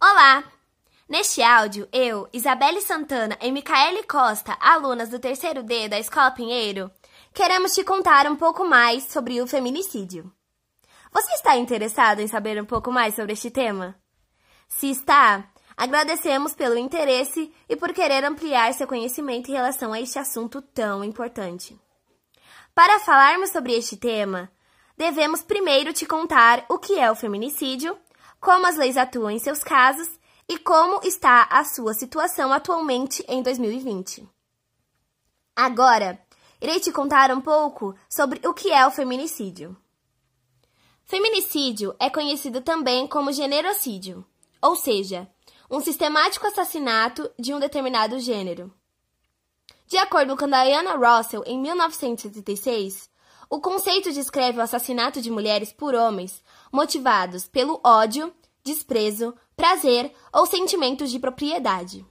Olá! Neste áudio, eu, Isabelle Santana e Micaele Costa, alunas do terceiro D da Escola Pinheiro, queremos te contar um pouco mais sobre o feminicídio. Você está interessado em saber um pouco mais sobre este tema? Se está, agradecemos pelo interesse e por querer ampliar seu conhecimento em relação a este assunto tão importante. Para falarmos sobre este tema, devemos primeiro te contar o que é o feminicídio, como as leis atuam em seus casos e como está a sua situação atualmente em 2020. Agora, irei te contar um pouco sobre o que é o feminicídio. Feminicídio é conhecido também como generocídio, ou seja, um sistemático assassinato de um determinado gênero. De acordo com Diana Russell, em 1986, o conceito descreve o assassinato de mulheres por homens motivados pelo ódio, desprezo, prazer ou sentimentos de propriedade.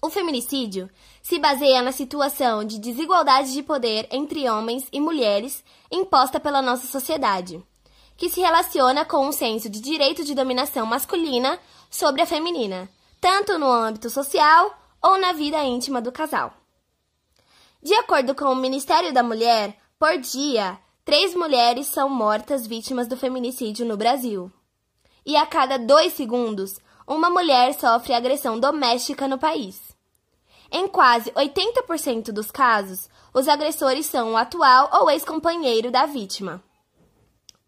O feminicídio se baseia na situação de desigualdade de poder entre homens e mulheres imposta pela nossa sociedade, que se relaciona com um senso de direito de dominação masculina sobre a feminina, tanto no âmbito social ou na vida íntima do casal. De acordo com o Ministério da Mulher, por dia, três mulheres são mortas vítimas do feminicídio no Brasil. E a cada dois segundos, uma mulher sofre agressão doméstica no país. Em quase 80% dos casos, os agressores são o atual ou ex-companheiro da vítima.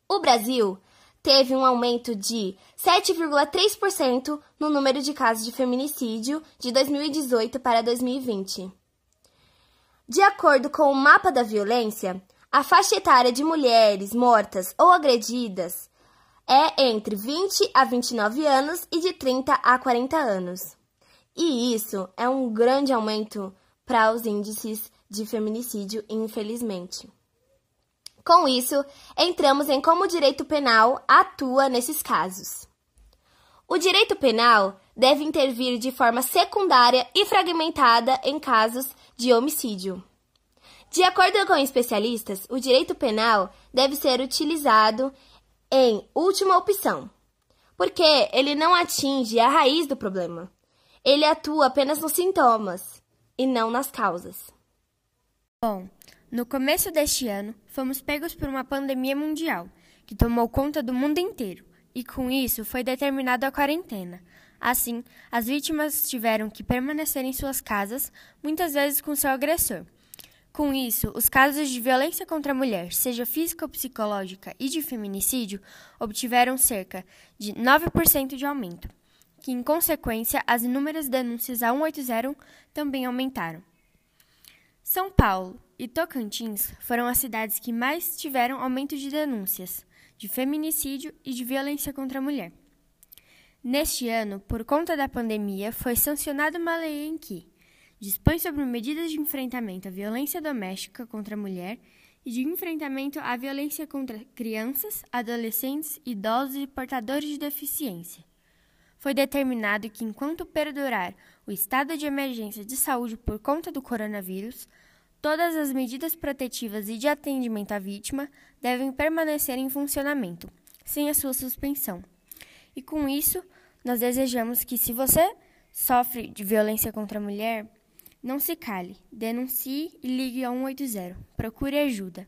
O Brasil teve um aumento de 7,3% no número de casos de feminicídio de 2018 para 2020. De acordo com o mapa da violência, a faixa etária de mulheres mortas ou agredidas é entre 20 a 29 anos e de 30 a 40 anos. E isso é um grande aumento para os índices de feminicídio, infelizmente. Com isso, entramos em como o direito penal atua nesses casos. O direito penal deve intervir de forma secundária e fragmentada em casos de homicídio. De acordo com especialistas, o direito penal deve ser utilizado em última opção, porque ele não atinge a raiz do problema. Ele atua apenas nos sintomas e não nas causas. Bom, no começo deste ano, fomos pegos por uma pandemia mundial que tomou conta do mundo inteiro, e com isso foi determinada a quarentena. Assim, as vítimas tiveram que permanecer em suas casas, muitas vezes com seu agressor. Com isso, os casos de violência contra a mulher, seja física ou psicológica, e de feminicídio obtiveram cerca de 9% de aumento, que, em consequência, as inúmeras denúncias a 180 também aumentaram. São Paulo e Tocantins foram as cidades que mais tiveram aumento de denúncias de feminicídio e de violência contra a mulher. Neste ano, por conta da pandemia, foi sancionada uma lei em que dispõe sobre medidas de enfrentamento à violência doméstica contra a mulher e de enfrentamento à violência contra crianças, adolescentes, idosos e portadores de deficiência. Foi determinado que, enquanto perdurar o estado de emergência de saúde por conta do coronavírus, todas as medidas protetivas e de atendimento à vítima devem permanecer em funcionamento, sem a sua suspensão. E com isso, nós desejamos que, se você sofre de violência contra a mulher, não se cale, denuncie e ligue ao 180. Procure ajuda.